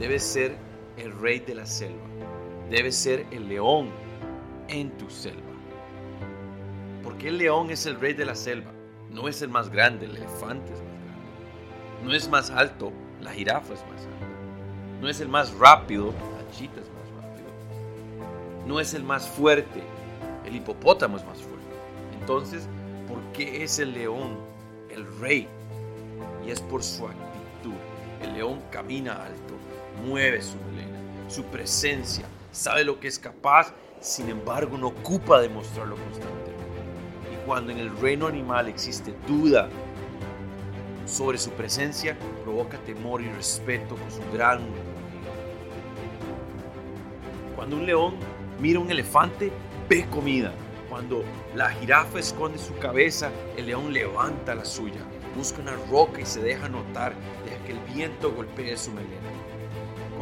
debes ser el rey de la selva. Debes ser el león en tu selva. Porque el león es el rey de la selva. No es el más grande, el elefante es más grande. No es más alto, la jirafa es más alta. No es el más rápido, la chita es más rápido. No es el más fuerte, el hipopótamo es más fuerte. Entonces, ¿por qué es el león el rey? Y es por su actitud. El león camina alto, mueve su melena, su presencia, sabe lo que es capaz, sin embargo no ocupa demostrarlo constantemente. Y cuando en el reino animal existe duda sobre su presencia, provoca temor y respeto con su gran Cuando un león mira un elefante, ve comida. Cuando la jirafa esconde su cabeza, el león levanta la suya, busca una roca y se deja notar, deja que el viento golpee su melena.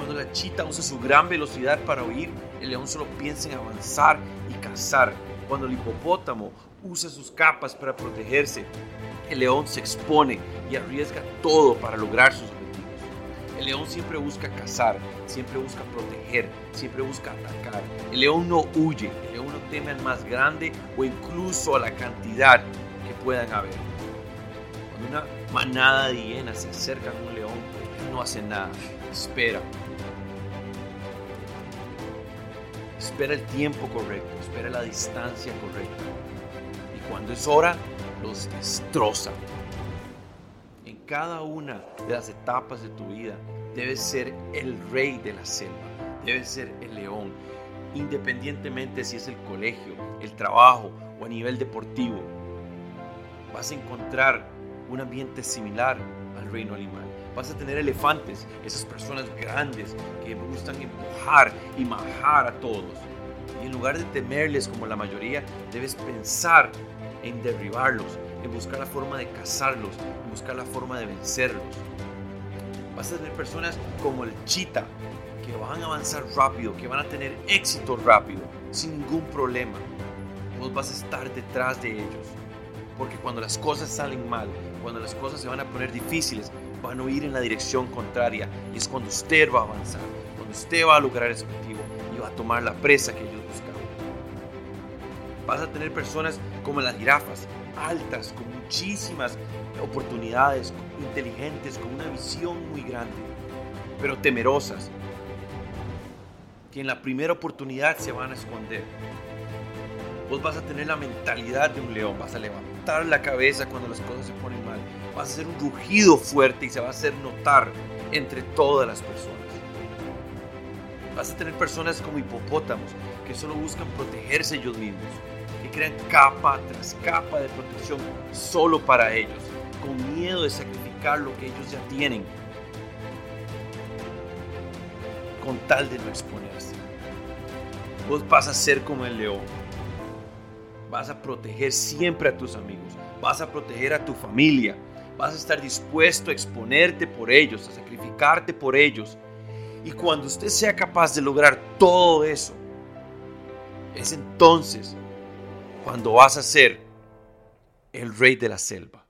Cuando la chita usa su gran velocidad para huir, el león solo piensa en avanzar y cazar. Cuando el hipopótamo usa sus capas para protegerse, el león se expone y arriesga todo para lograr sus objetivos. El león siempre busca cazar, siempre busca proteger, siempre busca atacar. El león no huye, el león no teme al más grande o incluso a la cantidad que puedan haber. Cuando una manada de hienas se acerca a un león, no hace nada, espera, espera el tiempo correcto, espera la distancia correcta. Y cuando es hora, los destroza. En cada una de las etapas de tu vida, debes ser el rey de la selva, debes ser el león, independientemente si es el colegio, el trabajo o a nivel deportivo. Vas a encontrar un ambiente similar al reino animal. Vas a tener elefantes, esas personas grandes que gustan empujar y majar a todos. Y en lugar de temerles como la mayoría, debes pensar en derribarlos, en buscar la forma de cazarlos, en buscar la forma de vencerlos. Vas a tener personas como el chita, que van a avanzar rápido, que van a tener éxito rápido, sin ningún problema. Vos vas a estar detrás de ellos. Porque cuando las cosas salen mal, cuando las cosas se van a poner difíciles, van a ir en la dirección contraria. Y es cuando usted va a avanzar, cuando usted va a lograr ese objetivo y va a tomar la presa que ellos buscaban. Vas a tener personas como las jirafas, altas, con muchísimas oportunidades, inteligentes, con una visión muy grande, pero temerosas, que en la primera oportunidad se van a esconder. Vos vas a tener la mentalidad de un león, vas a levantar la cabeza cuando las cosas se ponen mal, vas a hacer un rugido fuerte y se va a hacer notar entre todas las personas. Vas a tener personas como hipopótamos que solo buscan protegerse ellos mismos, que crean capa tras capa de protección solo para ellos, con miedo de sacrificar lo que ellos ya tienen, con tal de no exponerse. Vos vas a ser como el león. Vas a proteger siempre a tus amigos. Vas a proteger a tu familia. Vas a estar dispuesto a exponerte por ellos, a sacrificarte por ellos. Y cuando usted sea capaz de lograr todo eso, es entonces cuando vas a ser el rey de la selva.